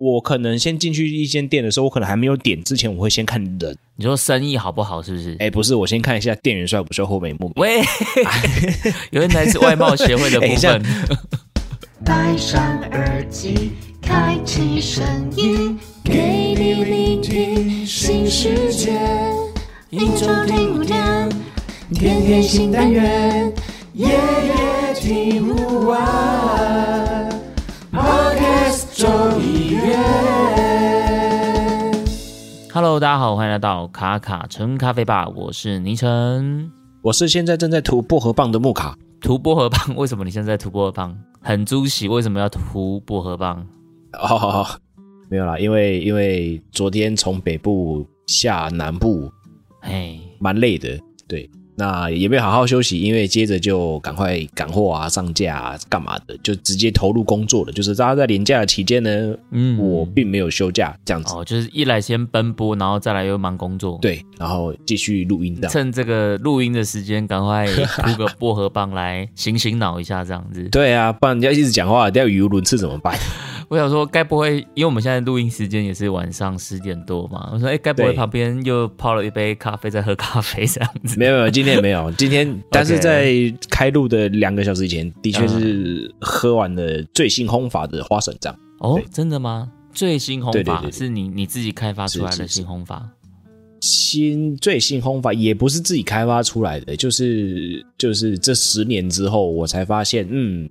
我可能先进去一间店的时候，我可能还没有点之前，我会先看人。你说生意好不好，是不是？哎，不是，我先看一下店员帅不帅，后眉目。喂，原来自外貌协会的部分。戴上耳机，开启声音，给你聆听新世界。一周听五天，天天新单元，夜夜听不完。Podcast 周一 Hello，大家好，欢迎来到卡卡城咖啡吧，我是倪晨，我是现在正在涂薄荷棒的木卡。涂薄荷棒？为什么你现在涂薄荷棒？很猪喜，为什么要涂薄荷棒？哦，哦，没有啦，因为因为昨天从北部下南部。哎，蛮累的，对，那也没有好好休息，因为接着就赶快赶货啊、上架啊、干嘛的，就直接投入工作了。就是大家在年假的期间呢，嗯，我并没有休假，这样子。哦，就是一来先奔波，然后再来又忙工作，对，然后继续录音的。趁这个录音的时间，赶快涂个薄荷棒来醒醒脑一下，这样子。对啊，不然人家一直讲话，等下语无伦次怎么办？我想说，该不会因为我们现在录音时间也是晚上十点多嘛？我说，哎，该不会旁边又泡了一杯咖啡在喝咖啡这样子？没有没有，今天没有，今天但是在开录的两个小时以前，的确是喝完了最新烘法的花生酱。哦，真的吗？最新烘法是你你自己开发出来的新烘法？新最新烘法也不是自己开发出来的，就是就是这十年之后我才发现，嗯，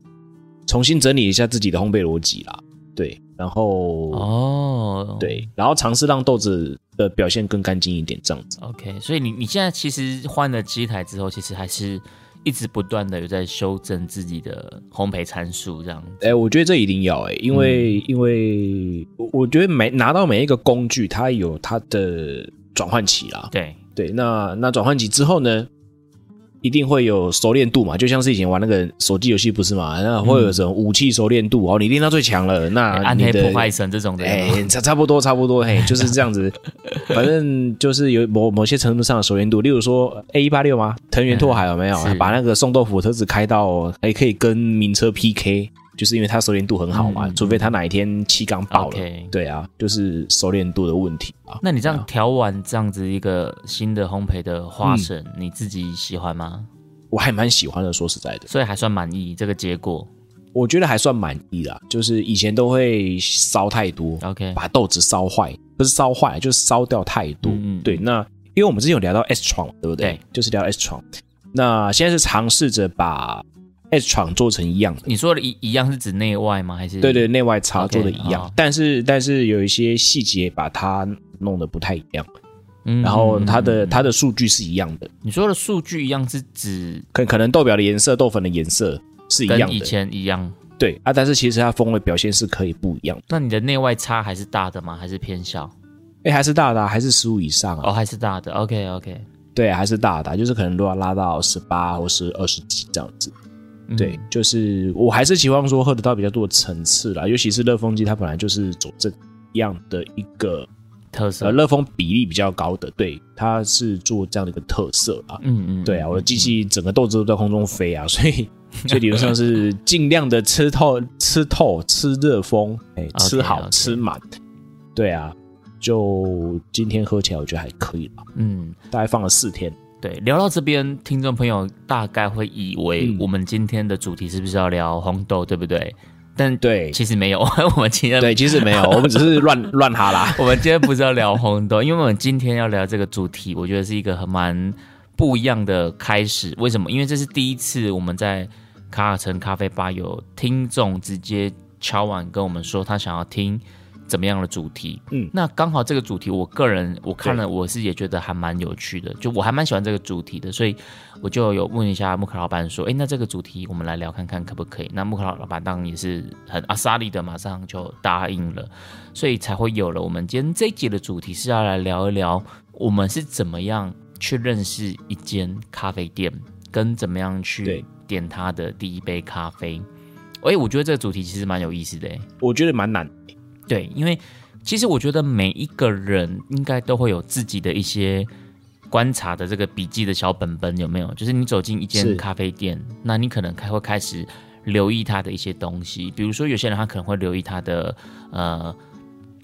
重新整理一下自己的烘焙逻辑啦。对，然后哦，对，然后尝试让豆子的表现更干净一点，这样子。OK，所以你你现在其实换了机台之后，其实还是一直不断的有在修正自己的烘焙参数，这样子。哎，我觉得这一定要哎，因为、嗯、因为我觉得每拿到每一个工具，它有它的转换期啦。对对，那那转换期之后呢？一定会有熟练度嘛，就像是以前玩那个手机游戏不是嘛？那会有什么武器熟练度哦？你练到最强了，那暗黑破坏神这种的，哎，差差不多差不多，嘿，就是这样子。反正就是有某某些程度上的熟练度，例如说 A 一八六吗？藤原拓海有没有、嗯、把那个送豆腐车子开到还可以跟名车 PK？就是因为它熟练度很好嘛，嗯、除非他哪一天气缸爆了。对啊，就是熟练度的问题啊。那你这样调完这样子一个新的烘焙的花神，嗯、你自己喜欢吗？我还蛮喜欢的，说实在的，所以还算满意这个结果。我觉得还算满意啦，就是以前都会烧太多，OK，把豆子烧坏，不是烧坏，就是烧掉太多。嗯，对。那因为我们之前有聊到 S 床，对不对？对，就是聊 S 床。那现在是尝试着把。厂做成一样的，你说的一一样是指内外吗？还是对对，内外差做的一样，okay, 但是但是有一些细节把它弄得不太一样，嗯，然后它的它的数据是一样的。你说的数据一样是指可可能豆表的颜色、豆粉的颜色是一样的，跟以前一样，对啊，但是其实它风味表现是可以不一样。那你的内外差还是大的吗？还是偏小？哎，还是大的，还是十五以上啊？哦，还是大的。OK OK，对，还是大的，就是可能都要拉到十八或是二十几这样子。对，就是我还是希望说喝得到比较多的层次啦，尤其是热风机，它本来就是走这样的一个特色，呃，热风比例比较高的，对，它是做这样的一个特色啊。嗯嗯，对啊，我的机器整个豆子都在空中飞啊，所以 所以理论上是尽量的吃透、吃透、吃热风，哎，吃好 okay, okay. 吃满。对啊，就今天喝起来我觉得还可以吧。嗯，大概放了四天。对，聊到这边，听众朋友大概会以为我们今天的主题是不是要聊红豆，对不对？但对，其实没有，我们今天对，其实没有，我们只是乱乱哈啦。我们今天不是要聊红豆，因为我们今天要聊这个主题，我觉得是一个很蛮不一样的开始。为什么？因为这是第一次我们在卡卡城咖啡吧有听众直接敲碗跟我们说，他想要听怎么样的主题？嗯，那刚好这个主题，我个人我看了，我是也觉得还蛮有趣的，就我还蛮喜欢这个主题的，所以我就有问一下木克老板说，哎，那这个主题我们来聊看看可不可以？那木克老板当然也是很阿萨利的，马上就答应了，所以才会有了我们今天这一集的主题是要来聊一聊我们是怎么样去认识一间咖啡店，跟怎么样去点他的第一杯咖啡。哎，我觉得这个主题其实蛮有意思的，我觉得蛮难。对，因为其实我觉得每一个人应该都会有自己的一些观察的这个笔记的小本本，有没有？就是你走进一间咖啡店，那你可能开会开始留意他的一些东西，比如说有些人他可能会留意他的呃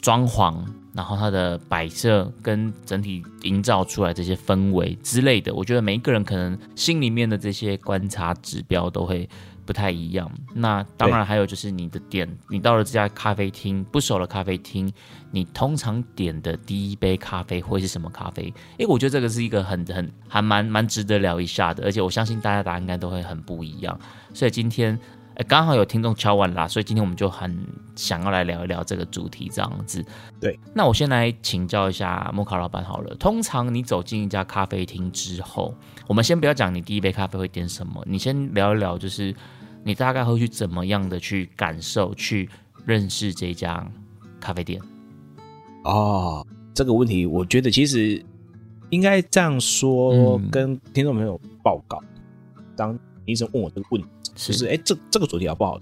装潢，然后它的摆设跟整体营造出来这些氛围之类的。我觉得每一个人可能心里面的这些观察指标都会。不太一样。那当然还有就是你的点，你到了这家咖啡厅，不熟的咖啡厅，你通常点的第一杯咖啡会是什么咖啡？诶，我觉得这个是一个很很还蛮蛮值得聊一下的。而且我相信大家答案应该都会很不一样。所以今天诶刚好有听众敲完啦，所以今天我们就很想要来聊一聊这个主题这样子。对，那我先来请教一下莫卡老板好了。通常你走进一家咖啡厅之后，我们先不要讲你第一杯咖啡会点什么，你先聊一聊就是。你大概会去怎么样的去感受、去认识这家咖啡店？哦，这个问题我觉得其实应该这样说，跟听众朋友报告。嗯、当医生问我这个问题，就是哎，这这个主题好不好？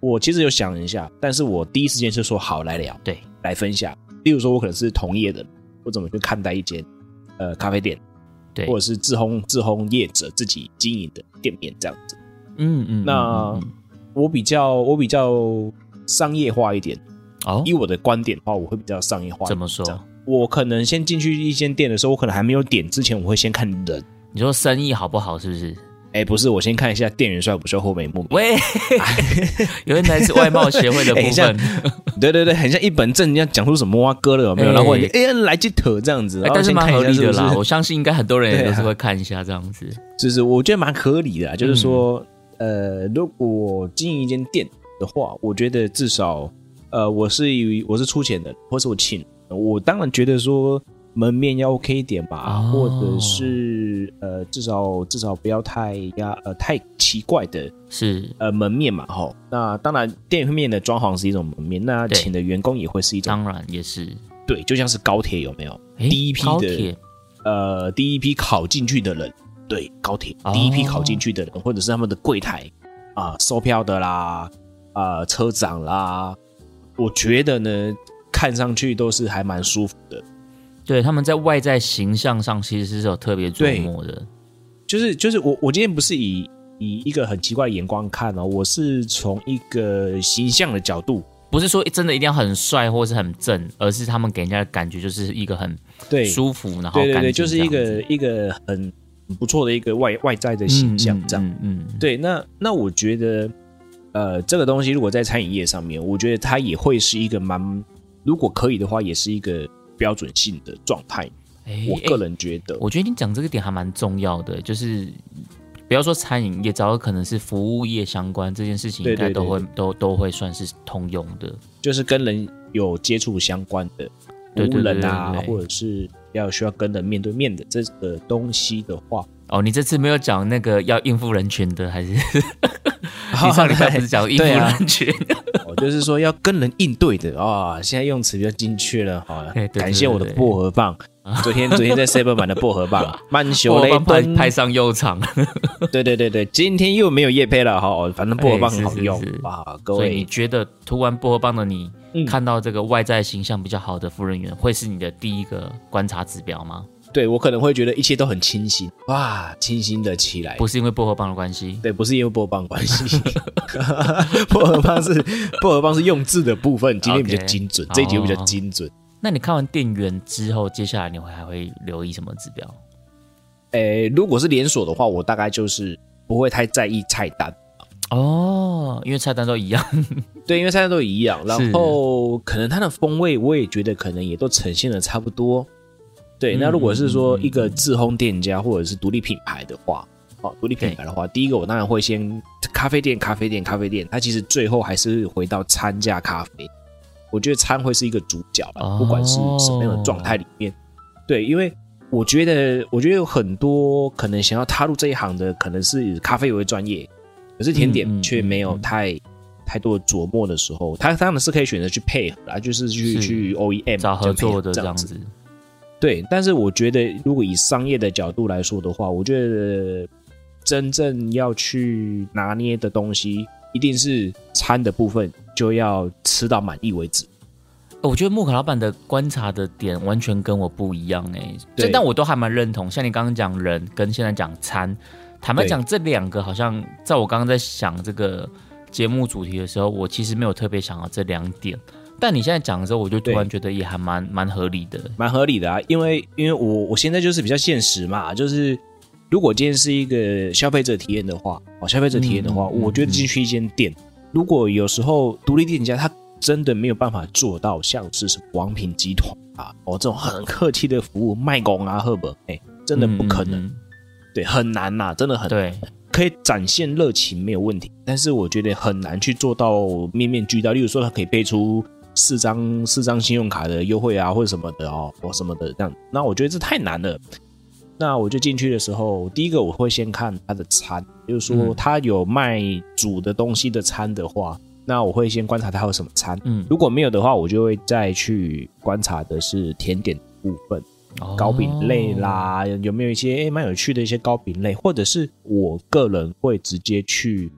我其实有想一下，但是我第一时间是说好来聊，对，来分享。例如说，我可能是同业的，我怎么去看待一间呃咖啡店，对，或者是自烘自烘业者自己经营的店面这样子。嗯嗯，那我比较我比较商业化一点哦。以我的观点的话，我会比较商业化。怎么说？我可能先进去一间店的时候，我可能还没有点之前，我会先看人。你说生意好不好？是不是？哎，不是，我先看一下店员帅不帅，后眉目。喂，有人来自外貌协会的 部分。对对对，很像一本正经讲出什么哇哥了有没有？然后哎来几头这样子，但是蛮合理的啦。我相信应该很多人也都是会看一下这样子。就是我觉得蛮合理的，就是说。呃，如果经营一间店的话，我觉得至少，呃，我是以我是出钱的，或是我请，我当然觉得说门面要 OK 一点吧，哦、或者是呃，至少至少不要太压呃太奇怪的，是呃门面嘛，哈。那当然店面的装潢是一种门面，那请的员工也会是一种，当然也是对，就像是高铁有没有？第一批的呃第一批考进去的人。对，高铁第一批考进去的人，哦、或者是他们的柜台啊，售票的啦，啊、呃，车长啦，我觉得呢，看上去都是还蛮舒服的。对，他们在外在形象上其实是有特别琢磨的。就是就是我我今天不是以以一个很奇怪的眼光看哦，我是从一个形象的角度，不是说真的一定要很帅或是很正，而是他们给人家的感觉就是一个很对。舒服，然后对对对，就是一个一个很。不错的一个外外在的形象，这样，嗯，嗯嗯。对，那那我觉得，呃，这个东西如果在餐饮业上面，我觉得它也会是一个蛮，如果可以的话，也是一个标准性的状态。欸、我个人觉得，我觉得你讲这个点还蛮重要的，就是不要说餐饮业，只要可能是服务业相关这件事情，应该都会都都会算是通用的，就是跟人有接触相关的，服务人啊，或者是。要需要跟人面对面的这个东西的话，哦，你这次没有讲那个要应付人群的，还是 你上礼拜不是讲应付人群？哦，就是说要跟人应对的啊、哦。现在用词比较精确了，好了，感谢我的薄荷棒。昨天昨天在 Seven 买的薄荷棒，曼秀雷敦派上用场。对对对对，今天又没有叶配了哈，反正薄荷棒很好用啊。各位，所以你觉得涂完薄荷棒的你？嗯、看到这个外在形象比较好的服人员，会是你的第一个观察指标吗？对，我可能会觉得一切都很清新，哇，清新的起来。不是因为薄荷棒的关系，对，不是因为薄荷棒的关系，薄荷棒是薄荷棒是用字的部分，今天比较精准，Okay. 这一集比较精准。Oh. 那你看完店员之后，接下来你会还会留意什么指标？诶，如果是连锁的话，我大概就是不会太在意菜单。哦，因为菜单都一样，对，因为菜单都一样，然后可能它的风味，我也觉得可能也都呈现的差不多。对，那如果是说一个自烘店家或者是独立品牌的话，哦，独立品牌的话，第一个我当然会先咖啡店，咖啡店，咖啡店，它其实最后还是回到餐加咖啡。我觉得餐会是一个主角吧，不管是什么样的状态里面。对，因为我觉得，我觉得有很多可能想要踏入这一行的，可能是以咖啡为专业，可是甜点却没有太太多的琢磨的时候，他他们是可以选择去配合啊，就是去去 OEM 找合作的这样子。对，但是我觉得，如果以商业的角度来说的话，我觉得真正要去拿捏的东西，一定是餐的部分，就要吃到满意为止。我觉得木卡老板的观察的点完全跟我不一样哎，这但我都还蛮认同。像你刚刚讲人跟现在讲餐，坦白讲这两个好像在我刚刚在想这个节目主题的时候，我其实没有特别想到这两点。但你现在讲的时候，我就突然觉得也还蛮蛮合理的，蛮合理的啊。因为因为我我现在就是比较现实嘛，就是如果今天是一个消费者体验的话，哦，消费者体验的话，嗯、我觉得进去一间店，嗯、如果有时候独立店家他。真的没有办法做到像是什么王品集团啊，哦这种很客气的服务卖工啊，赫本哎，真的不可能，对，很难呐、啊，真的很难，对，可以展现热情没有问题，但是我觉得很难去做到面面俱到。例如说，他可以背出四张四张信用卡的优惠啊，或者什么的哦，或什么的这样，那我觉得这太难了。那我就进去的时候，第一个我会先看他的餐，就是说他有卖煮的东西的餐的话。那我会先观察它有什么餐，嗯，如果没有的话，我就会再去观察的是甜点部分，哦、糕饼类啦，有没有一些诶蛮有趣的一些糕饼类，或者是我个人会直接去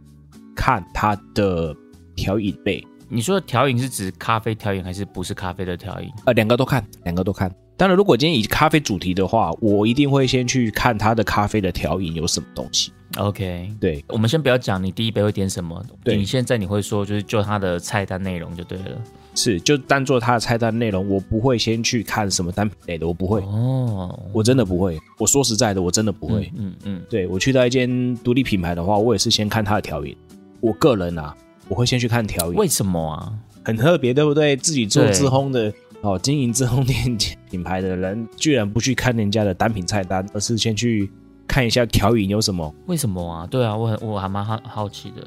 看它的调饮类。你说的调饮是指咖啡调饮还是不是咖啡的调饮？呃，两个都看，两个都看。当然，如果今天以咖啡主题的话，我一定会先去看它的咖啡的调饮有什么东西。OK，对，我们先不要讲你第一杯会点什么，对，你现在你会说就是就它的菜单内容就对了，是就当做它的菜单内容，我不会先去看什么单品类的，我不会。哦，我真的不会，我说实在的，我真的不会，嗯嗯，嗯，对，我去到一间独立品牌的话，我也是先看它的调饮，我个人啊，我会先去看调饮，为什么啊？很特别，对不对？自己做自烘的哦，经营自烘店品牌的人，居然不去看人家的单品菜单，而是先去。看一下调饮有什么？为什么啊？对啊，我很我还蛮好好奇的，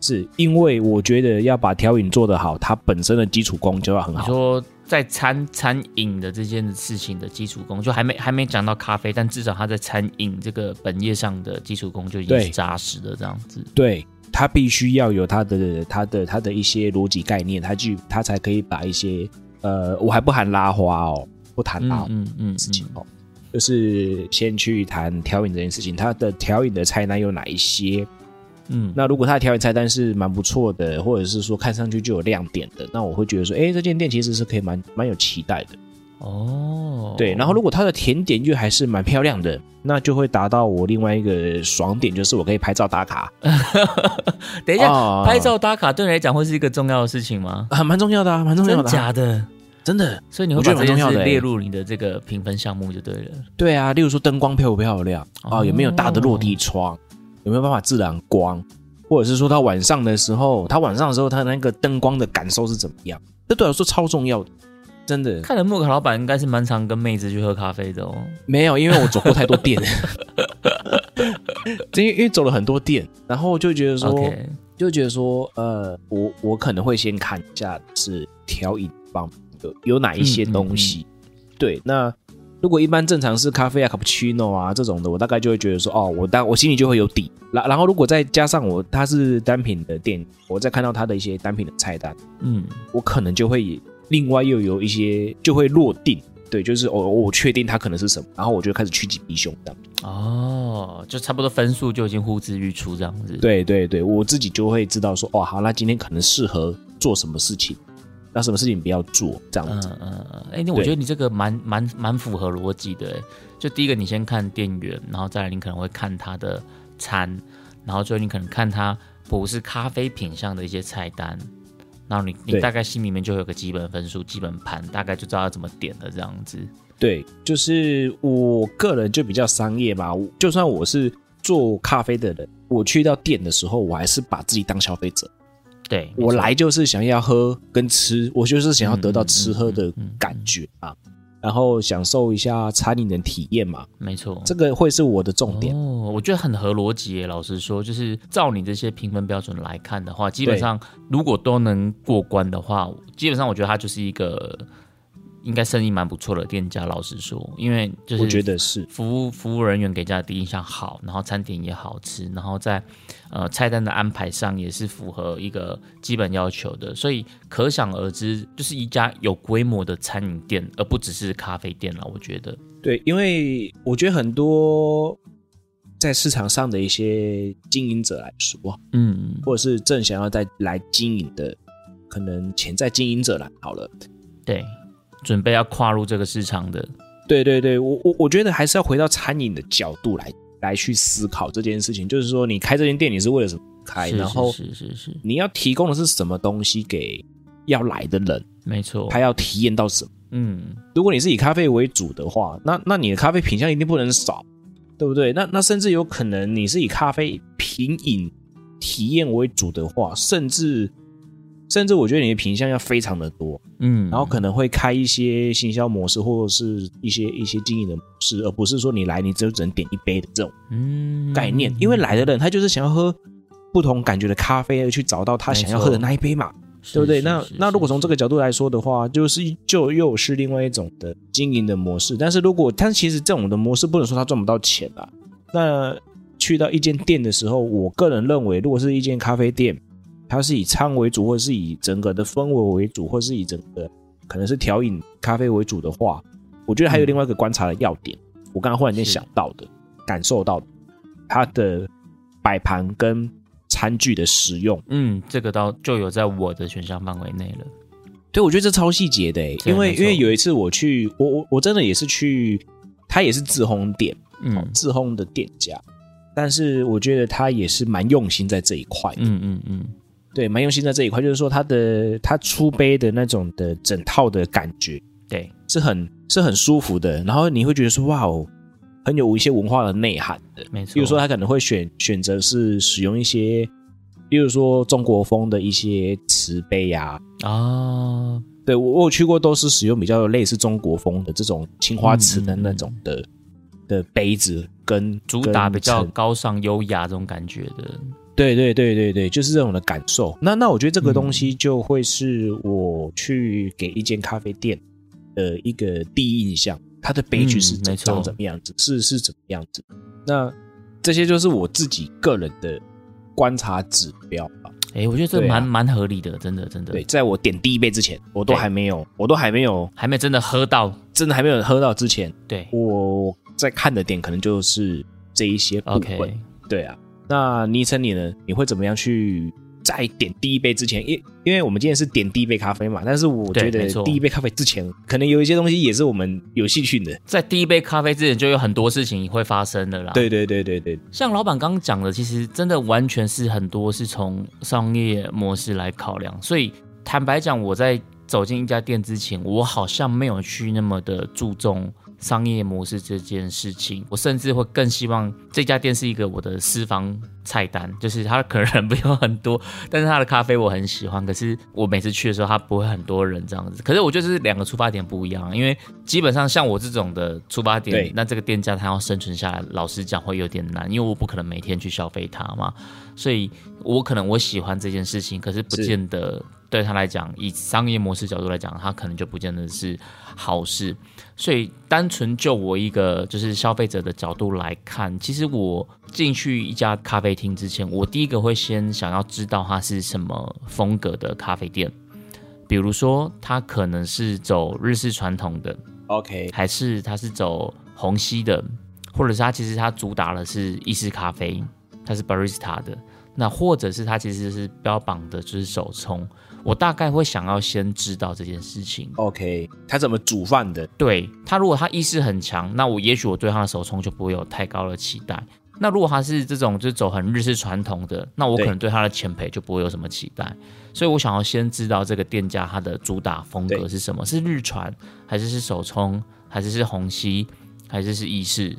是因为我觉得要把调饮做得好，它本身的基础功就要很好。你说在餐餐饮的这件事情的基础功，就还没还没讲到咖啡，但至少它在餐饮这个本业上的基础功就已经是扎实的这样子。对，他必须要有他的他的他的一些逻辑概念，他去他才可以把一些呃，我还不含拉花哦，不谈拉嗯，嗯事情哦。就是先去谈调饮这件事情，他的调饮的菜单有哪一些？嗯，那如果他的调饮菜单是蛮不错的，或者是说看上去就有亮点的，那我会觉得说，哎，这间店其实是可以蛮蛮有期待的。哦，对，然后如果它的甜点又还是蛮漂亮的，那就会达到我另外一个爽点，就是我可以拍照打卡。等一下，哦、拍照打卡对你来讲会是一个重要的事情吗？啊，蛮重要的啊，蛮重要的、啊。假的。真的，所以你会把这件事列入你的这个评分项目就对了。对啊，例如说灯光漂不漂亮啊、哦，有没有大的落地窗，有没有办法自然光，或者是说它晚上的时候，它晚上的时候它那个灯光的感受是怎么样？这对我来说超重要的，真的。看来木卡老板应该是蛮常跟妹子去喝咖啡的哦。没有，因为我走过太多店，因为因为走了很多店，然后就觉得说，Okay. 就觉得说，呃，我我可能会先看一下是调饮方面。有有哪一些东西？嗯嗯嗯、对，那如果一般正常是咖啡啊、卡布奇诺啊这种的，我大概就会觉得说，哦，我当我心里就会有底。然然后如果再加上我它是单品的店，我再看到它的一些单品的菜单，嗯，我可能就会另外又有一些就会落定。对，就是我我确定它可能是什么，然后我就开始趋吉避凶这样。哦，就差不多分数就已经呼之欲出这样子。对对对，我自己就会知道说，哦，好，那今天可能适合做什么事情。那什么事情不要做这样子？嗯嗯嗯。哎、欸，那我觉得你这个蛮蛮蛮符合逻辑的。就第一个，你先看店员，然后再来你可能会看他的餐，然后最后你可能看他不是咖啡品项的一些菜单，然后你你大概心里面就有个基本分数、基本盘，大概就知道要怎么点了这样子。对，就是我个人就比较商业吧。就算我是做咖啡的人，我去到店的时候，我还是把自己当消费者。对，我来就是想要喝跟吃，我就是想要得到吃喝的感觉啊。然后享受一下餐饮的体验嘛。没错，这个会是我的重点。哦，我觉得很合逻辑。老实说，就是照你这些评分标准来看的话，基本上如果都能过关的话，基本上我觉得它就是一个。应该生意蛮不错的店家，老实说，因为就是我觉得是服务服务人员给大家的第一印象好，然后餐点也好吃，然后在呃菜单的安排上也是符合一个基本要求的，所以可想而知，就是一家有规模的餐饮店，而不只是咖啡店了。我觉得，对，因为我觉得很多在市场上的一些经营者来说，嗯，或者是正想要再来经营的，可能潜在经营者来好了，对。准备要跨入这个市场的，对对对，我我我觉得还是要回到餐饮的角度来来去思考这件事情，就是说你开这间店你是为了什么开？然后是是是，你要提供的是什么东西给要来的人？没错，他要体验到什么？嗯，如果你是以咖啡为主的话，那那你的咖啡品相一定不能少，对不对？那那甚至有可能你是以咖啡品饮体验为主的话，甚至。甚至我觉得你的品相要非常的多，嗯，然后可能会开一些行销模式，或者是一些一些经营的模式，而不是说你来你只有只能点一杯的这种嗯概念。因为来的人他就是想要喝不同感觉的咖啡，而去找到他想要喝的那一杯嘛，对不对？那那如果从这个角度来说的话，就是就又是另外一种的经营的模式。但是如果但其实这种的模式不能说他赚不到钱啊。那去到一间店的时候，我个人认为，如果是一间咖啡店。它是以餐为主，或是以整个的氛围为主，或是以整个可能是调饮咖啡为主的话，我觉得还有另外一个观察的要点。嗯、我刚刚忽然间想到的、感受到的，它的摆盘跟餐具的使用，嗯，这个倒就有在我的选项范围内了。对，我觉得这超细节的、欸，因为因为有一次我去，我我我真的也是去，他也是自烘店，嗯，自烘的店家，但是我觉得他也是蛮用心在这一块，嗯嗯嗯。对，蛮用心在这一块，就是说它的它出杯的那种的整套的感觉，对，是很是很舒服的。然后你会觉得说，哇哦，很有一些文化的内涵的。没错，比如说他可能会选选择是使用一些，比如说中国风的一些瓷杯呀。啊，对，我我有去过，都是使用比较类似中国风的这种青花瓷的那种的、嗯、的杯子，跟主打比较高尚优雅这种感觉的。对对对对对，就是这种的感受。那那我觉得这个东西就会是我去给一间咖啡店的一个第一印象，它的杯具是长怎么样子，嗯、是是怎么样子。那这些就是我自己个人的观察指标吧。哎，我觉得这蛮、啊、蛮合理的，真的真的。对，在我点第一杯之前，我都还没有，我都还没有，还没真的喝到，真的还没有喝到之前，对，我在看的点可能就是这一些部分。Okay. 对啊。那昵称你呢？你会怎么样去在点第一杯之前？因因为我们今天是点第一杯咖啡嘛，但是我觉得第一杯咖啡之前，可能有一些东西也是我们有兴趣的。在第一杯咖啡之前，就有很多事情会发生的啦。对对对对对，像老板刚刚讲的，其实真的完全是很多是从商业模式来考量。所以坦白讲，我在走进一家店之前，我好像没有去那么的注重。商业模式这件事情，我甚至会更希望这家店是一个我的私房菜单，就是它可能人不用很多，但是它的咖啡我很喜欢。可是我每次去的时候，它不会很多人这样子。可是我就是两个出发点不一样，因为基本上像我这种的出发点，那这个店家他要生存下来，老实讲会有点难，因为我不可能每天去消费它嘛。所以我可能我喜欢这件事情，可是不见得对他来讲，以商业模式角度来讲，他可能就不见得是好事。所以，单纯就我一个就是消费者的角度来看，其实我进去一家咖啡厅之前，我第一个会先想要知道它是什么风格的咖啡店。比如说，它可能是走日式传统的，OK，还是它是走虹吸的，或者是它其实它主打的是意式咖啡，它是 barista 的，那或者是它其实是标榜的就是手冲。我大概会想要先知道这件事情。OK，他怎么煮饭的？对，他如果他意识很强，那我也许我对他的手冲就不会有太高的期待。那如果他是这种就是走很日式传统的，那我可能对他的前培就不会有什么期待。所以我想要先知道这个店家他的主打风格是什么？是日传，还是是手冲，还是是虹吸，还是是意式？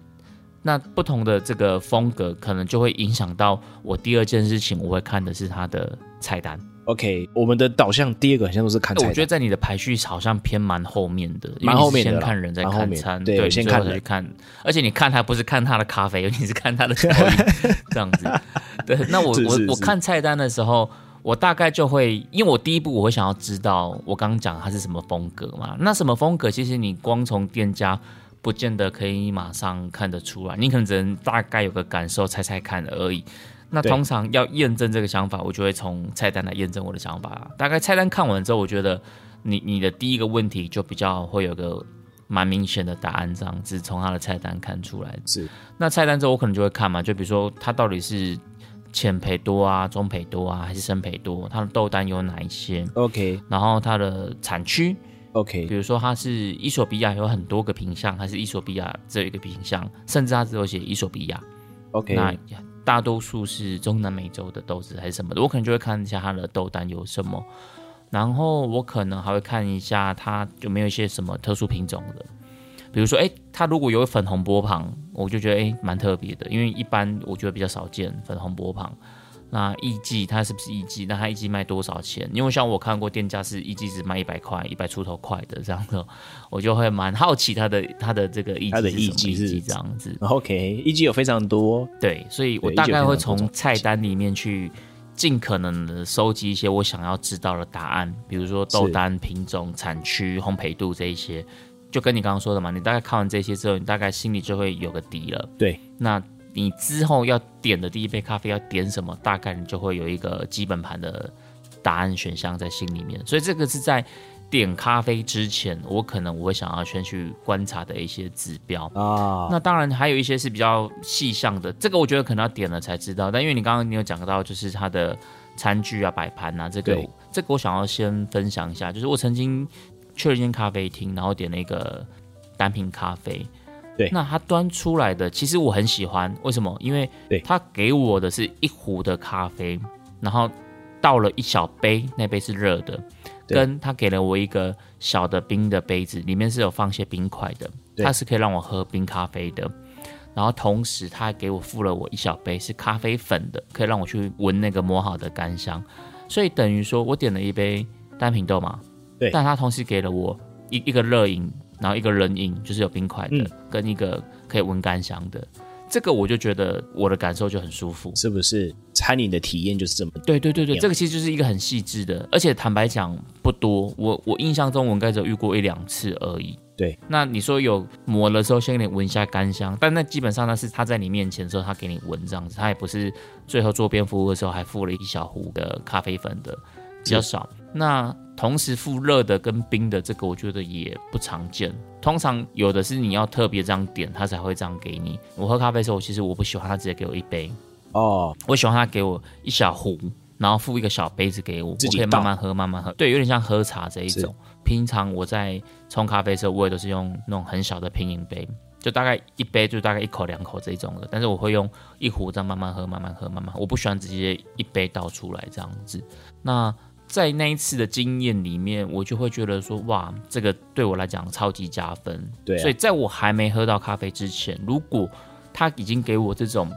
那不同的这个风格，可能就会影响到我第二件事情，我会看的是他的菜单。OK，我们的导向第二个好像都是看菜单。我觉得在你的排序好像偏蛮后面的，蛮后面的。先看人再看餐，对，对先看人去看。而且你看他不是看他的咖啡，你是看他的这样子。对，那我我我看菜单的时候，我大概就会，因为我第一步我会想要知道我刚刚讲它是什么风格嘛。那什么风格，其实你光从店家不见得可以马上看得出来，你可能只能大概有个感受，猜猜看而已。那通常要验证这个想法，我就会从菜单来验证我的想法。大概菜单看完之后，我觉得你你的第一个问题就比较会有个蛮明显的答案，这样子从他的菜单看出来。是，那菜单之后我可能就会看嘛，就比如说它到底是浅培多啊、中培多啊，还是深培多？它的豆单有哪一些？OK。然后它的产区？OK。比如说它是伊索比亚有很多个品项，还是伊索比亚只有一个品项？甚至它只有写伊索比亚。OK。那大多数是中南美洲的豆子还是什么的，我可能就会看一下它的豆单有什么，然后我可能还会看一下它有没有一些什么特殊品种的，比如说，诶，它如果有粉红波旁，我就觉得诶蛮特别的，因为一般我觉得比较少见粉红波旁。那一季它是不是一季？那它一季卖多少钱？因为像我看过店家是一季只卖一百块，一百出头块的这样子，我就会蛮好奇它的它的这个艺伎它的艺伎是这样子。OK，一季有非常多，对，所以我大概会从菜单里面去尽可能的收集一些我想要知道的答案，比如说豆单、品种、产区、烘焙度这一些，就跟你刚刚说的嘛，你大概看完这些之后，你大概心里就会有个底了。对，那。你之后要点的第一杯咖啡要点什么？大概你就会有一个基本盘的答案选项在心里面。所以这个是在点咖啡之前，我可能我会想要先去观察的一些指标啊。那当然还有一些是比较细项的，这个我觉得可能要点了才知道。但因为你刚刚你有讲到，就是它的餐具啊、摆盘啊，这个这个我想要先分享一下。就是我曾经去了一间咖啡厅，然后点了一个单品咖啡。对，那他端出来的其实我很喜欢，为什么？因为他给我的是一壶的咖啡，然后倒了一小杯，那杯是热的，跟他给了我一个小的冰的杯子，里面是有放些冰块的，它是可以让我喝冰咖啡的。然后同时他还给我付了我一小杯是咖啡粉的，可以让我去闻那个磨好的干香。所以等于说我点了一杯单品豆嘛，对，但他同时给了我一一个热饮。然后一个人饮就是有冰块的，嗯，跟一个可以闻干香的，这个我就觉得我的感受就很舒服，是不是？餐饮的体验就是这么对对对对，这个其实就是一个很细致的，而且坦白讲不多，我我印象中我应该只有遇过一两次而已。对，那你说有抹的时候先给你闻一下干香，但那基本上那是他在你面前的时候他给你闻这样子，他也不是最后做边服务的时候还附了一小壶的咖啡粉的，比较少。那同时附热的跟冰的，这个我觉得也不常见。通常有的是你要特别这样点，他才会这样给你。我喝咖啡的时候，其实我不喜欢他直接给我一杯哦，我喜欢他给我一小壶，然后附一个小杯子给我，我可以慢慢喝，慢慢喝。对，有点像喝茶这一种。平常我在冲咖啡的时候，我也都是用那种很小的品饮杯，就大概一杯就大概一口两口这一种的。但是我会用一壶这样慢慢喝，慢慢喝，慢慢喝。我不喜欢直接一杯倒出来这样子。那在那一次的经验里面，我就会觉得说，哇，这个对我来讲超级加分。对啊，所以在我还没喝到咖啡之前，如果他已经给我这种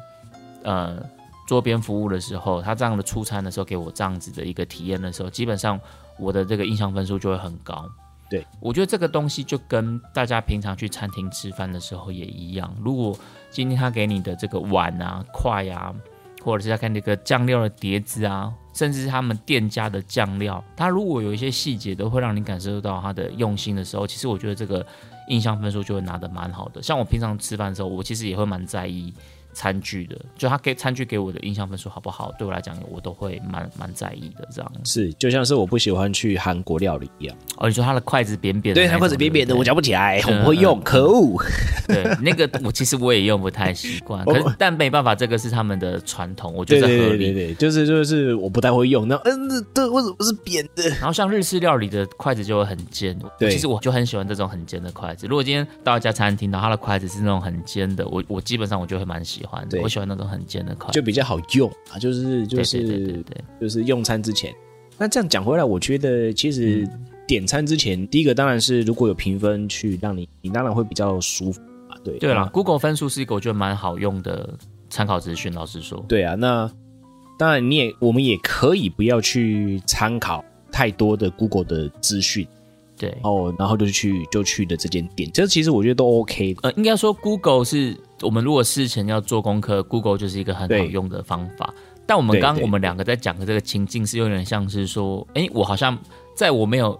呃桌边服务的时候，他这样的出餐的时候给我这样子的一个体验的时候，基本上我的这个印象分数就会很高。对，我觉得这个东西就跟大家平常去餐厅吃饭的时候也一样。如果今天他给你的这个碗啊、筷啊，或者是他看那个酱料的碟子啊。甚至是他们店家的酱料，它如果有一些细节都会让你感受到他的用心的时候，其实我觉得这个印象分数就会拿得蛮好的。像我平常吃饭的时候，我其实也会蛮在意。餐具的，就他给餐具给我的印象分数好不好？对我来讲，我都会蛮蛮在意的。这样是，就像是我不喜欢去韩国料理一样。哦，你说他的筷子扁扁的，对，他筷子扁扁的，我夹不起来，我不会用，可恶。对，那个我其实我也用不太习惯，可是但没办法，这个是他们的传统，我觉得合理。对对对对，就是就是我不太会用。那嗯，对，为什么是扁的？然后像日式料理的筷子就会很尖。对，其实我就很喜欢这种很尖的筷子。如果今天到一家餐厅，然后他的筷子是那种很尖的，我我基本上我就会蛮喜欢的。我喜欢那种。很尖的筷子，就比较好用啊，就是就是对对对对对，就是用餐之前。那这样讲回来，我觉得其实点餐之前，嗯、第一个当然是如果有评分去让你，你当然会比较舒服啊。对对啦，Google 分数是一个我觉得蛮好用的参考资讯。老实说，对啊，那。当然你也我们也可以不要去参考太多的 Google 的资讯。对哦，然后就去就去的这间店，这其实我觉得都 OK。呃，应该说 Google 是我们如果事前要做功课，Google 就是一个很好用的方法。但我们刚刚我们两个在讲的这个情境是有点像是说，哎，我好像在我没有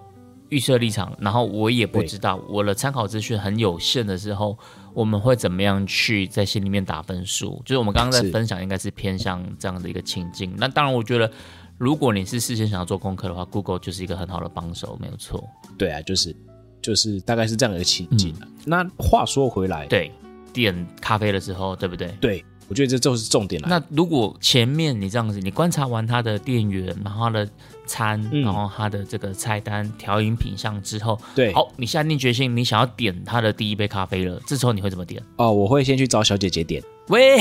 预设立场，然后我也不知道我的参考资讯很有限的时候，我们会怎么样去在心里面打分数？就是我们刚刚在分享，应该是偏向这样的一个情境。那当然，我觉得。如果你是事先想要做功课的话，Google 就是一个很好的帮手，没有错。对啊，就是就是大概是这样的一个情景、啊嗯、那话说回来，对，点咖啡的时候，对不对？对，我觉得这就是重点了。那如果前面你这样子，你观察完他的店员，然后他的餐，嗯、然后他的这个菜单、调饮品项之后，对，好，你下定决心，你想要点他的第一杯咖啡了，这时候你会怎么点？哦，我会先去找小姐姐点。喂，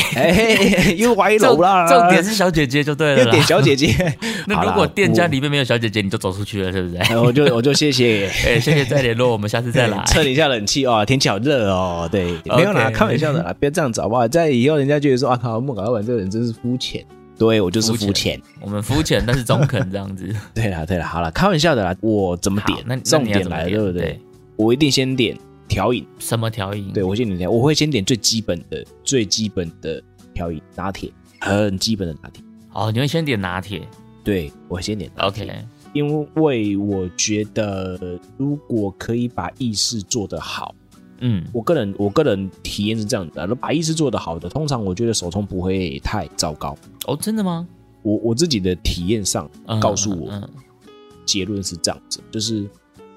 又 歪楼了。重点是小姐姐就对了，又点小姐姐。那如果店家里面没有小姐姐，你就走出去了，是不是？我 就我就谢谢，哎，谢谢再联络，我们下次再来。测一下冷气哦，天气好热哦。对，没有啦，开玩笑的啦，不要这样子好不好？在以后人家觉得说啊靠，莫搞老板这个人真是肤浅。对，我就是肤浅，我们肤浅但是中肯这样子。对啦对啦，好了，开玩笑的啦。我怎么点？那重点来了，对不对？我一定先点调饮。什么调饮？对，我先点调，我会先点最基本的，最基本的。调饮拿铁，很基本的拿铁。哦，你会先点拿铁？对，我先点拿铁。OK，因为我觉得如果可以把意式做得好，嗯，我个人我个人体验是这样的，把意式做得好的，通常我觉得手冲不会太糟糕。哦，真的吗？我我自己的体验上告诉我，结论是这样子，就是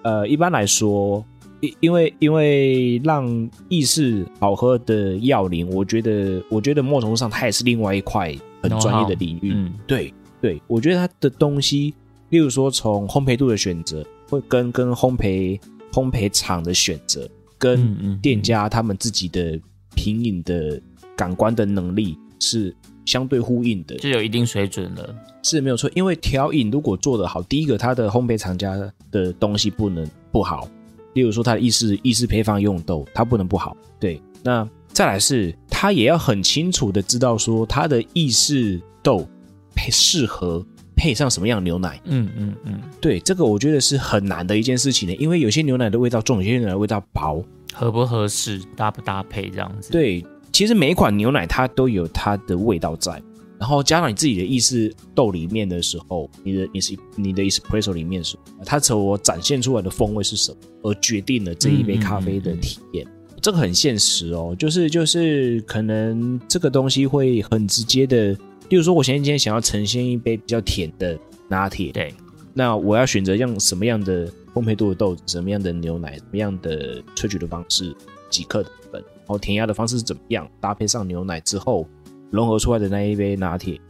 呃，一般来说。因因为因为让意式好喝的要领，我觉得我觉得某种程度上它也是另外一块很专业的领域。嗯，对对，我觉得它的东西，例如说从烘焙度的选择，会跟跟烘焙烘焙厂的选择，跟店家他们自己的品饮的感官的能力是相对呼应的，就有一定水准了，是没有错。因为调饮如果做得好，第一个它的烘焙厂家的东西不能不好。例如说，它的意式意式配方用豆，它不能不好。对，那再来是，它也要很清楚的知道说，它的意式豆配适合配上什么样的牛奶。嗯嗯嗯，对，这个我觉得是很难的一件事情呢，因为有些牛奶的味道重，有些牛奶的味道薄，合不合适，搭不搭配这样子。对，其实每一款牛奶它都有它的味道在。然后加上你自己的意式豆里面的时候，你的你是你的 espresso 里面是，它所展现出来的风味是什么，而决定了这一杯咖啡的体验。嗯嗯嗯、这个很现实哦，就是就是可能这个东西会很直接的，例如说我现在今天想要呈现一杯比较甜的拿铁，对，那我要选择用什么样的烘焙度的豆子，什么样的牛奶，什么样的萃取的方式，几克的粉，然后填压的方式是怎么样，搭配上牛奶之后。融合出来的那一杯拿铁，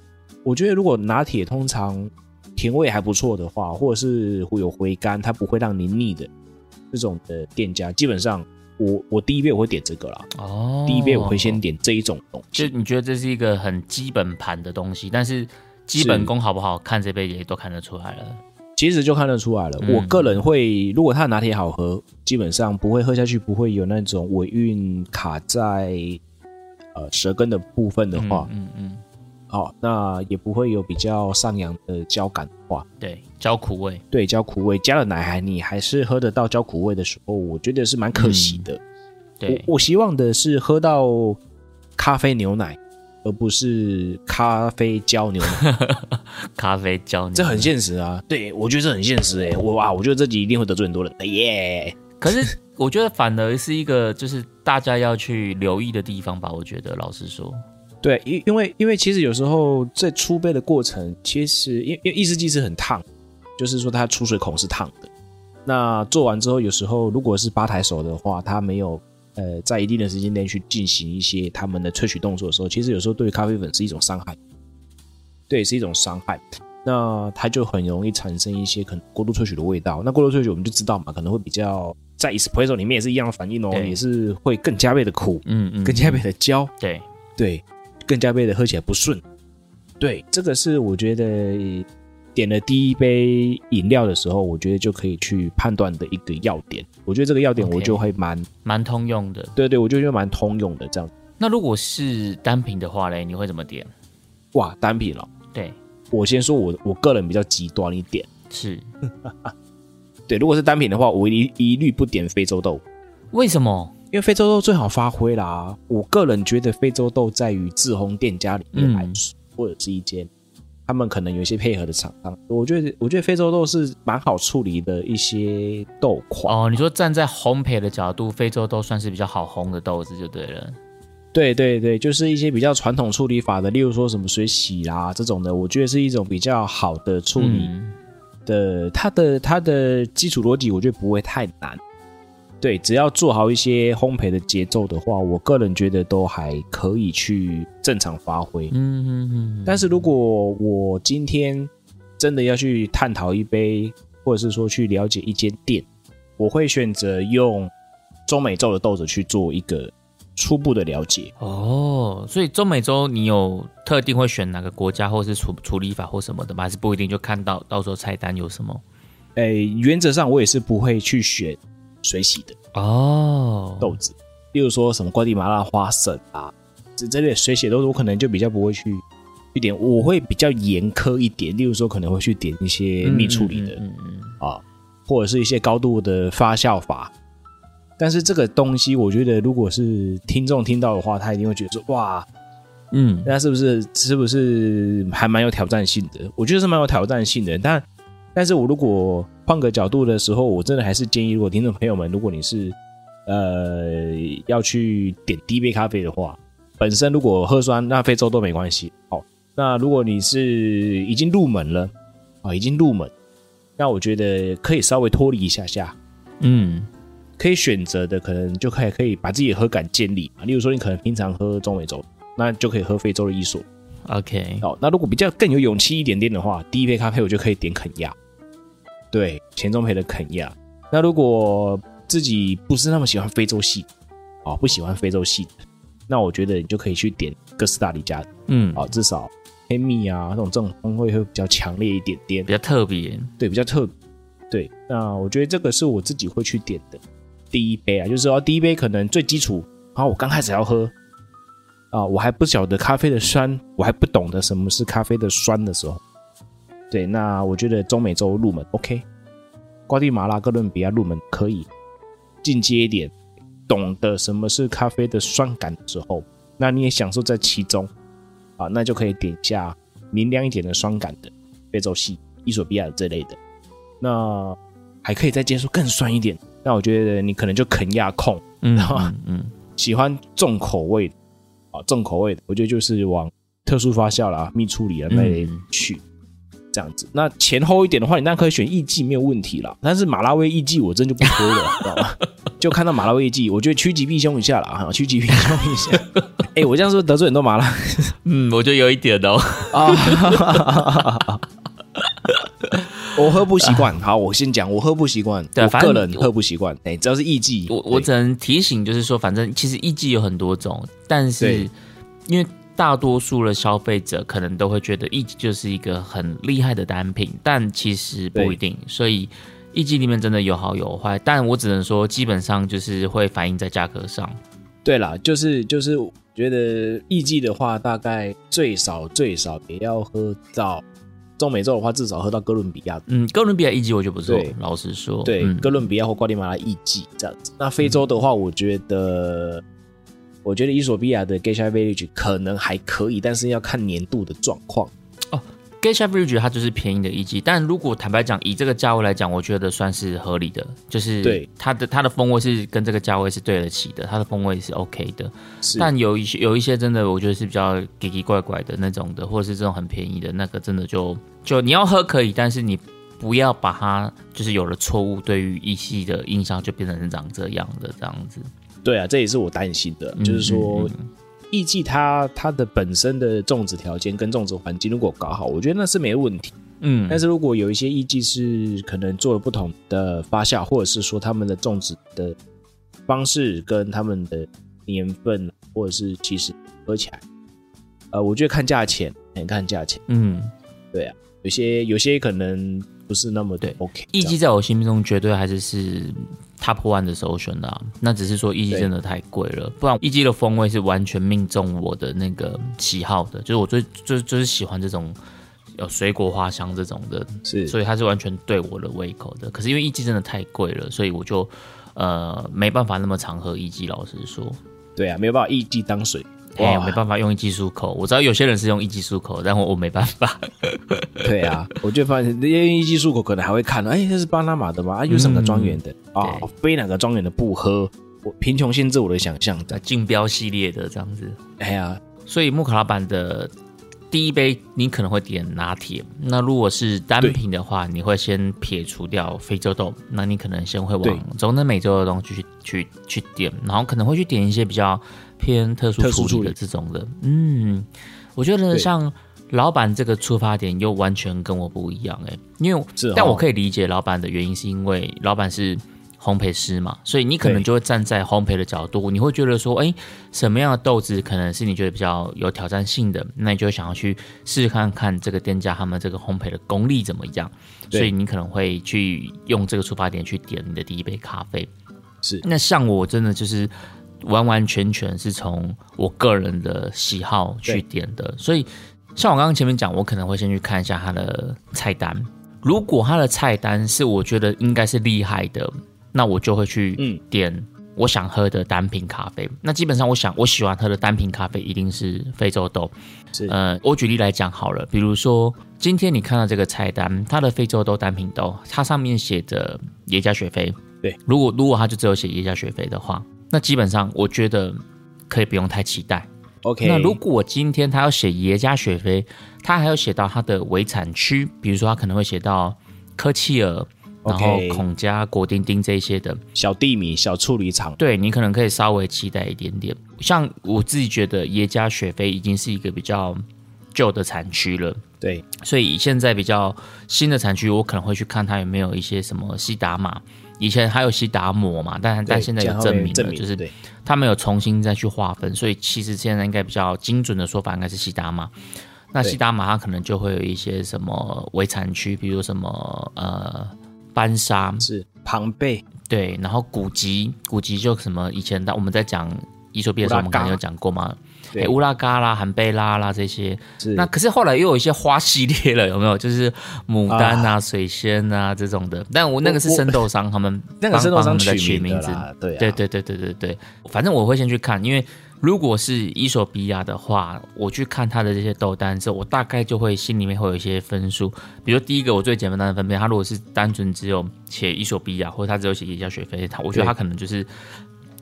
我觉得如果拿铁通常甜味还不错的话，或者是会有回甘，它不会让你腻的这种的店家，基本上我我第一杯我会点这个啦。哦，第一杯我会先点这一种东西。就你觉得这是一个很基本盘的东西，但是基本功好不好看，这杯也都看得出来了。其实就看得出来了。嗯、我个人会，如果它的拿铁好喝，基本上不会喝下去不会有那种尾韵卡在。呃，舌根的部分的话，嗯嗯，好、嗯哦，那也不会有比较上扬的焦感的话，对，焦苦味，对，焦苦味，加了奶还你还是喝得到焦苦味的时候，我觉得是蛮可惜的。嗯、对，我我希望的是喝到咖啡牛奶，而不是咖啡焦牛奶。咖啡焦牛奶，这很现实啊。对，我觉得这很现实哎、欸，我哇，我觉得这集一定会得罪很多人。耶、可是。我觉得反而是一个就是大家要去留意的地方吧。我觉得老实说，对，因因为因为其实有时候在出杯的过程，其实因因为意式机是很烫，就是说它出水孔是烫的。那做完之后，有时候如果是吧台手的话，他没有呃在一定的时间内去进行一些他们的萃取动作的时候，其实有时候对于咖啡粉是一种伤害，对，是一种伤害。那它就很容易产生一些可能过度萃取的味道。那过度萃取我们就知道嘛，可能会比较。在 espresso 里面也是一样的反应哦，也是会更加倍的苦，嗯嗯，更加倍的焦，对对，更加倍的喝起来不顺，对，这个是我觉得点了第一杯饮料的时候，我觉得就可以去判断的一个要点。我觉得这个要点我就会蛮蛮通用的，对对，我就觉得蛮通用的这样。那如果是单品的话嘞，你会怎么点？哇，单品了，对，我先说我我个人比较极端一点，是，对，如果是单品的话，我一一律不点非洲豆。为什么？因为非洲豆最好发挥啦。我个人觉得非洲豆在于自烘店家里面来说，嗯、或者是一间他们可能有一些配合的厂商，我觉得我觉得非洲豆是蛮好处理的一些豆款。哦，你说站在烘焙的角度，非洲豆算是比较好烘的豆子就对了。对对对，就是一些比较传统处理法的，例如说什么水洗啦这种的，我觉得是一种比较好的处理的。嗯、它的它的基础逻辑，我觉得不会太难。对，只要做好一些烘焙的节奏的话，我个人觉得都还可以去正常发挥。嗯嗯嗯。但是如果我今天真的要去探讨一杯，或者是说去了解一间店，我会选择用中美洲的豆子去做一个。初步的了解哦，所以中美洲你有特定会选哪个国家，或是处处理法或什么的吗？还是不一定？就看到到时候菜单有什么？诶、欸，原则上我也是不会去选水洗的哦豆子，例如说什么瓜地马拉花生啊，这这类水洗豆子我可能就比较不会去去点，我会比较严苛一点，例如说可能会去点一些蜜处理的，嗯嗯，嗯，嗯啊，或者是一些高度的发酵法。但是这个东西，我觉得如果是听众听到的话，他一定会觉得说：“哇，嗯，那是不是是不是还蛮有挑战性的？”我觉得是蛮有挑战性的。但，但是我如果换个角度的时候，我真的还是建议，如果听众朋友们，如果你是呃要去点第一杯咖啡的话，本身如果喝酸，那非洲都没关系。好，那如果你是已经入门了啊，已经入门，那我觉得可以稍微脱离一下下，嗯。可以选择的可能就可以可以把自己的喝感建立啊，例如说你可能平常喝中美洲，那就可以喝非洲的伊索。OK，好，那如果比较更有勇气一点点的话，第一杯咖啡我就可以点肯亚，对，钱钟培的肯亚。那如果自己不是那么喜欢非洲系，啊，不喜欢非洲系的，那我觉得你就可以去点哥斯达黎加，嗯，啊，至少黑蜜啊这种这种风味会比较强烈一点点，比较特别，对，比较特别，对。那我觉得这个是我自己会去点的。第一杯啊，就是说第一杯可能最基础。然后我刚开始要喝啊，我还不晓得咖啡的酸，我还不懂得什么是咖啡的酸的时候，对，那我觉得中美洲入门 OK，瓜地马拉、哥伦比亚入门可以，进阶一点，懂得什么是咖啡的酸感的时候，那你也享受在其中啊，那就可以点下明亮一点的酸感的非洲系、伊索比亚这类的，那还可以再接受更酸一点。那我觉得你可能就肯亚控，嗯，嗯，嗯，喜欢重口味的啊，重口味的，我觉得就是往特殊发酵啦、蜜处理啊那里去，这样子。那前后一点的话，你当然可以选艺妓，没有问题啦。但是马拉威艺妓我真就不喝了，知道吗？就看到马拉威艺妓，我觉得趋吉避凶一下啦，哈，趋吉避凶一下。哎、欸，我这样是不是得罪很多马拉？嗯，我觉得有一点哦。啊。我喝不习惯，好，我先讲，我喝不习惯，对，我个人喝不习惯。哎，只要是艺妓，我我只能提醒，就是说，反正其实艺妓有很多种，但是因为大多数的消费者可能都会觉得艺妓就是一个很厉害的单品，但其实不一定。所以艺妓里面真的有好有坏，但我只能说，基本上就是会反映在价格上。对啦，就是就是，觉得艺妓的话，大概最少最少也要喝到。中美洲的话，至少喝到哥伦比亚。嗯，哥伦比亚艺妓我就不错。老实说，对，嗯、哥伦比亚或瓜地马拉艺妓这样子。那非洲的话，我觉得，嗯、我觉得伊索比亚的 Geisha Village 可能还可以，但是要看年度的状况。Geisha Village 它就是便宜的一级，但如果坦白讲，以这个价位来讲，我觉得算是合理的，就是对它的它的风味是跟这个价位是对得起的，它的风味是 OK 的。是但有一些有一些真的，我觉得是比较奇奇怪怪的那种的，或者是这种很便宜的那个，真的就就你要喝可以，但是你不要把它就是有了错误对于一系的印象，就变成是长这样的这样子。对啊，这也是我担心的，就是说。艺妓它它的本身的种植条件跟种植环境如果搞好，我觉得那是没问题。嗯，但是如果有一些艺妓是可能做了不同的发酵，或者是说他们的种植的方式跟他们的年份，或者是其实喝起来，呃，我觉得看价钱，很看价钱。嗯，对啊，有些有些可能。不是那么对，OK。艺妓在我心目中绝对还是是 Top One 的首选的，啊，那只是说艺妓真的太贵了，不然艺妓的风味是完全命中我的那个喜好的，就是我最就就是喜欢这种有水果花香这种的，是，所以它是完全对我的胃口的。可是因为艺妓真的太贵了，所以我就呃没办法那么常喝艺妓。老实说，对啊，没有办法艺妓当水，哎，没办法用艺妓漱口。我知道有些人是用艺妓漱口，但我我没办法。对啊，我就发现因为艺妓漱口可能还会看，哎，这是巴拿马的吗？啊，又是哪个庄园的啊？非哪个庄园的不喝。我贫穷限制我的想象，在竞标系列的这样子，哎呀，所以木卡老板的第一杯你可能会点拿铁，那如果是单品的话，你会先撇除掉非洲豆，那你可能先会往中南美洲的东西去去去点，然后可能会去点一些比较偏特殊处理的这种的。嗯，我觉得像老板这个出发点又完全跟我不一样哎、欸，因为、哦、但我可以理解老板的原因，是因为老板是。烘焙师嘛，所以你可能就会站在烘焙的角度，你会觉得说，哎，什么样的豆子可能是你觉得比较有挑战性的，那你就想要去试试看看这个店家他们这个烘焙的功力怎么样，所以你可能会去用这个出发点去点你的第一杯咖啡。是，那像我真的就是完完全全是从我个人的喜好去点的，所以像我刚刚前面讲，我可能会先去看一下它的菜单，如果它的菜单是我觉得应该是厉害的。那我就会去点我想喝的单品咖啡。嗯、那基本上，我想我喜欢喝的单品咖啡一定是非洲豆。是，呃，我举例来讲好了，比如说今天你看到这个菜单，它的非洲豆单品豆，它上面写着耶加雪菲。对，如果如果它就只有写耶加雪菲的话，那基本上我觉得可以不用太期待。OK。那如果今天他要写耶加雪菲，他还要写到他的围产区，比如说他可能会写到科契尔。然后孔家、果丁丁这些的小地名、小处理厂，对，你可能可以稍微期待一点点。像我自己觉得耶加雪菲已经是一个比较旧的产区了，对，所以现在比较新的产区，我可能会去看它有没有一些什么西达玛，以前还有西达摩嘛，但但现在有证明了，明就是他们有重新再去划分，所以其实现在应该比较精准的说法应该是西达玛。那西达玛它可能就会有一些什么围产区，比如什么呃。班沙。是庞贝，对，然后古籍，古籍就什么以前的我们在讲伊索比亚的时候，我们刚刚有讲过嘛，对，乌拉嘎啦、韩贝拉啦这些，是那可是后来又有一些花系列了，有没有？就是牡丹啊、啊水仙啊这种的，但我那个是生豆商他们 那个生豆商取名字，对、啊、对对对对对对，反正我会先去看，因为。如果是伊索比亚的话，我去看他的这些豆单之后，我大概就会心里面会有一些分数。比如第一个，我最简单的分辨，他如果是单纯只有写伊索比亚，或者他只有写耶加雪菲，他我觉得他可能就是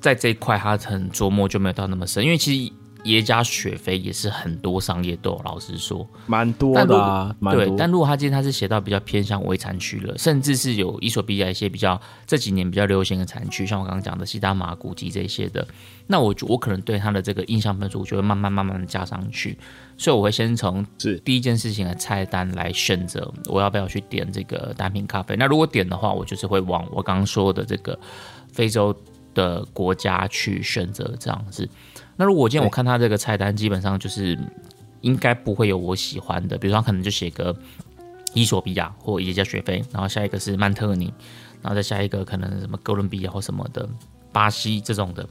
在这一块他很琢磨就没有到那么深，因为其实。耶加雪菲也是很多商业豆，老实说，蛮多的啊。对，但如果他今天他是写到比较偏向微产区了，甚至是有伊索比亚一些比较这几年比较流行的产区，像我刚刚讲的西达马、古吉这些的，那我我可能对他的这个印象分数就会慢慢慢慢的加上去。所以我会先从是第一件事情的菜单来选择我要不要去点这个单品咖啡。那如果点的话，我就是会往我刚刚说的这个非洲的国家去选择这样子。那如果今天我看他这个菜单，基本上就是应该不会有我喜欢的，比如说他可能就写个伊索比亚或耶加雪菲，然后下一个是曼特尼，然后再下一个可能什么哥伦比亚或什么的巴西这种的，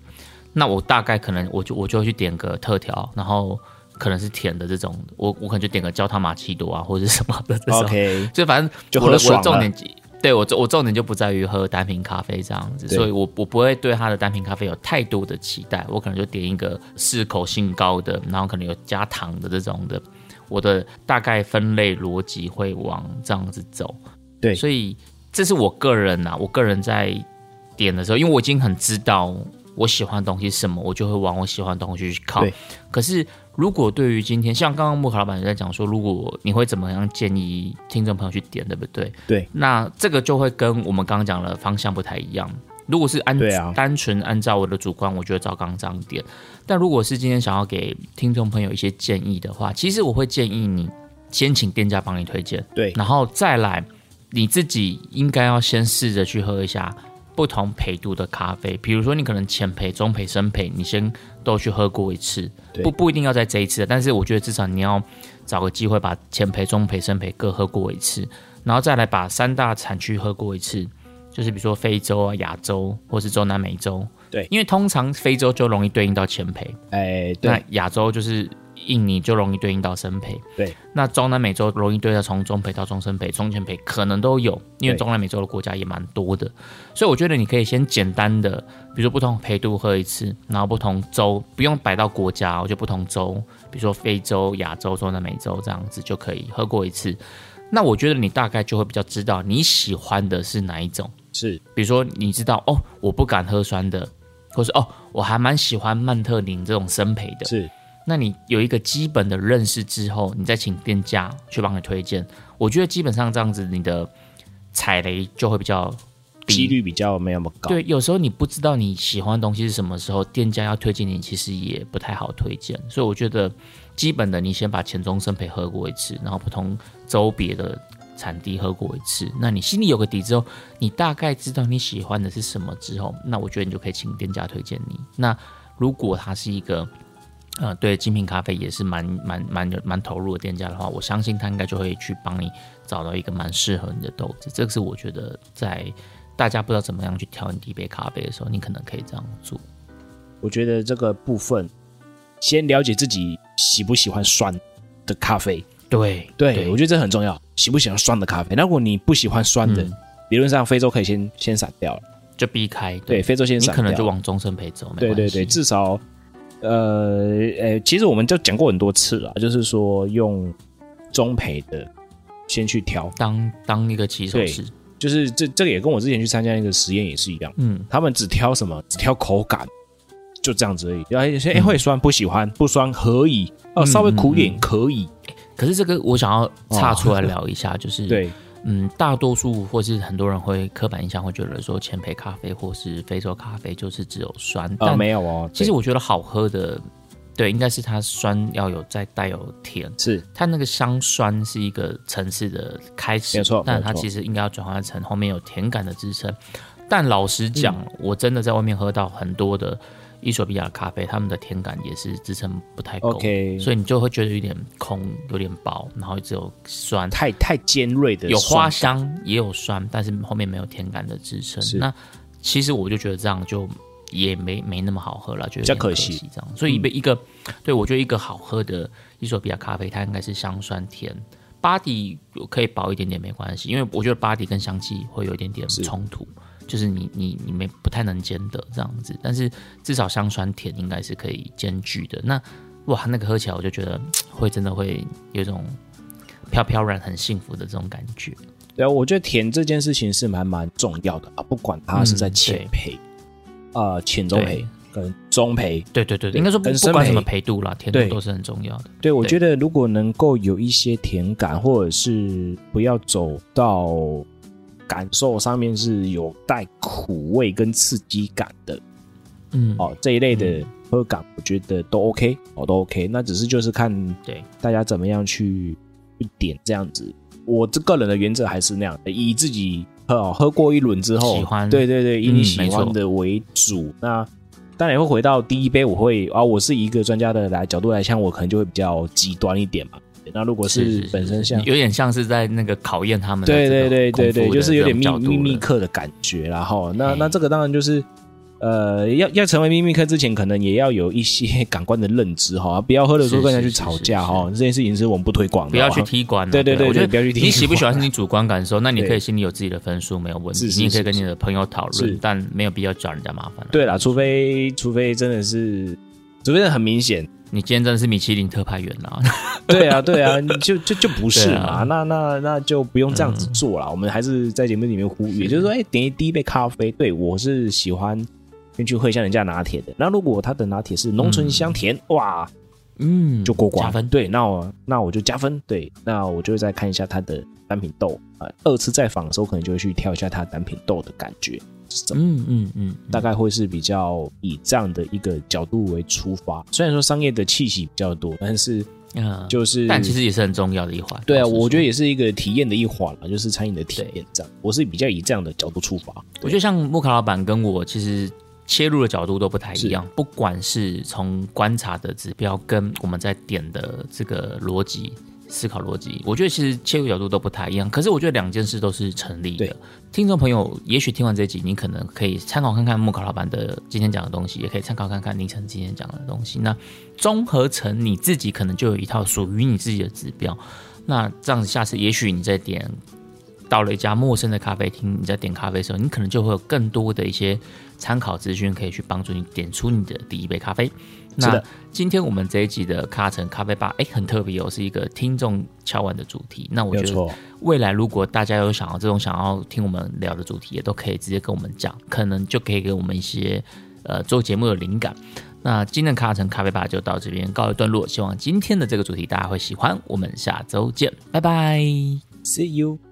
那我大概可能我就我就会去点个特调，然后可能是甜的这种，我我可能就点个焦糖玛奇朵啊或者什么的这种。就反正我的我的重点。对我重我重点就不在于喝单品咖啡这样子，所以我我不会对它的单品咖啡有太多的期待，我可能就点一个适口性高的，然后可能有加糖的这种的，我的大概分类逻辑会往这样子走。对，所以这是我个人呐，我个人在点的时候，因为我已经很知道我喜欢的东西是什么，我就会往我喜欢的东西去靠。可是。如果对于今天，像刚刚木卡老板也在讲说，如果你会怎么样建议听众朋友去点，对不对？对，那这个就会跟我们刚刚讲的方向不太一样。如果是按对啊，单纯按照我的主观，我觉得照刚刚这样点。但如果是今天想要给听众朋友一些建议的话，其实我会建议你先请店家帮你推荐，对，然后再来你自己应该要先试着去喝一下。不同焙度的咖啡，比如说你可能浅焙、中焙、深焙，你先都去喝过一次，不不一定要在这一次，但是我觉得至少你要找个机会把浅焙、中焙、深焙各喝过一次，然后再来把三大产区喝过一次，就是比如说非洲啊、亚洲或是中南美洲，对，因为通常非洲就容易对应到浅焙，哎，那亚洲就是印尼就容易对应到生培。对，那中南美洲容易对到从中培到中生培、中前培可能都有，因为中南美洲的国家也蛮多的，所以我觉得你可以先简单的，比如说不同培度喝一次，然后不同州不用摆到国家，我就不同州，比如说非洲、亚洲、中南美洲这样子就可以喝过一次。那我觉得你大概就会比较知道你喜欢的是哪一种。是，比如说你知道哦，我不敢喝酸的，或是哦，我还蛮喜欢曼特宁这种生培的。是，那你有一个基本的认识之后，你再请店家去帮你推荐。我觉得基本上这样子，你的踩雷就会比较低，几率比较没那么高。对，有时候你不知道你喜欢的东西是什么时候，店家要推荐你，其实也不太好推荐。所以我觉得基本的，你先把钱中生培喝过一次，然后不同州别的。产地喝过一次，那你心里有个底之后，你大概知道你喜欢的是什么之后，那我觉得你就可以请店家推荐你。那如果他是一个呃对精品咖啡也是蛮蛮蛮蛮投入的店家的话，我相信他应该就会去帮你找到一个蛮适合你的豆子。这个是我觉得在大家不知道怎么样去挑你第一杯咖啡的时候，你可能可以这样做。我觉得这个部分先了解自己喜不喜欢酸的咖啡。对对，对，我觉得这很重要。喜不喜欢酸的咖啡？那如果你不喜欢酸的，嗯、理论上非洲可以先先闪掉了，就避开。对，对非洲先闪掉，你可能就往中生培走。对对对，至少，呃，呃，其实我们就讲过很多次了，就是说用中培的先去挑，当当一个起手式。就是这这个也跟我之前去参加那个实验也是一样。嗯，他们只挑什么？只挑口感，就这样子而已。然后有些会酸不喜欢，不酸可以，哦，稍微苦点可以。嗯嗯嗯可是这个我想要岔出来聊一下，就是、哦、对，嗯，大多数或是很多人会刻板印象会觉得说浅焙咖啡或是非洲咖啡就是只有酸，但没有哦。其实我觉得好喝的，对，应该是它酸要有再带有甜，是它那个香酸是一个层次的开始，没错，但它其实应该要转化成后面有甜感的支撑。但老实讲、嗯，我真的在外面喝到很多的。伊索比亚咖啡，他们的甜感也是支撑不太够，okay. 所以你就会觉得有点空，有点薄，然后只有酸，太太尖锐的，有花香也有酸，但是后面没有甜感的支撑。那其实我就觉得这样就也没没那么好喝了，觉得比较可惜这样。所以一杯一个，嗯、对我觉得一个好喝的伊索比亚咖啡，它应该是香酸甜，巴底可以薄一点点没关系，因为我觉得巴底跟香气会有一点点冲突。就是你你你没不太能兼得这样子，但是至少香酸甜应该是可以兼具的。那哇，那个喝起来我就觉得会真的会有一种飘飘然很幸福的这种感觉。对啊，我觉得甜这件事情是蛮蛮重要的啊，不管它是在浅焙啊、浅中焙跟中焙，对对对，对，应该说不不管什么焙度啦，甜度都是很重要的。对，对我觉得如果能够有一些甜感，或者是不要走到。感受上面是有带苦味跟刺激感的，嗯，哦，这一类的喝感，我觉得都 OK，哦，都 OK。那只是就是看对大家怎么样去去点这样子。我这个人的原则还是那样的，以自己喝哦喝过一轮之后喜欢，对对对，以你喜欢的为主。嗯、那当然也会回到第一杯，我会啊，我是一个专家的来角度来讲，我可能就会比较极端一点嘛。那如果是本身像有点像是在那个考验他们的，对对对对对，就是有点秘秘密课的感觉，然后那那这个当然就是，呃，要要成为秘密客之前，可能也要有一些 感官的认知哈，不要喝的时候跟人家去吵架哈，这件事情是我们不推广的，不要去踢馆，对对对，我觉得不要去踢。你喜不喜欢是你主观感受，那你可以心里有自己的分数，没有问题，你也可以跟你的朋友讨论，但没有必要找人家麻烦。对啦，除非除非真的是，除非是很明显。你今天真的是米其林特派员啊，对啊，对啊，就就就不是嘛，啊、那那那就不用这样子做了、嗯。我们还是在节目里面呼吁，也就是说，哎、欸，点一第一杯咖啡，对我是喜欢先去喝一下人家拿铁的。那如果他的拿铁是浓醇香甜、嗯，哇，嗯，就过关加分。对，那我那我就加分。对，那我就会再看一下他的单品豆啊、呃，二次再访的时候，可能就会去挑一下他单品豆的感觉。嗯嗯嗯，大概会是比较以这样的一个角度为出发。虽然说商业的气息比较多，但是嗯，就是但其实也是很重要的一环。对啊，我觉得也是一个体验的一环嘛，就是餐饮的体验这样。我是比较以这样的角度出发。我觉得像木卡老板跟我其实切入的角度都不太一样，不管是从观察的指标跟我们在点的这个逻辑思考逻辑。我觉得其实切入角度都不太一样，可是我觉得两件事都是成立的。听众朋友，也许听完这集，你可能可以参考看看木考老板的今天讲的东西，也可以参考看看凌晨今天讲的东西。那综合成你自己可能就有一套属于你自己的指标。那这样子，下次也许你在点到了一家陌生的咖啡厅，你在点咖啡的时候，你可能就会有更多的一些参考资讯，可以去帮助你点出你的第一杯咖啡。那今天我们这一集的卡城咖啡吧，哎，很特别哦，是一个听众敲完的主题。那我觉得未来如果大家有想要这种想要听我们聊的主题，也都可以直接跟我们讲，可能就可以给我们一些呃做节目的灵感。那今天的卡城咖啡吧就到这边告一段落，希望今天的这个主题大家会喜欢。我们下周见，拜拜，See you。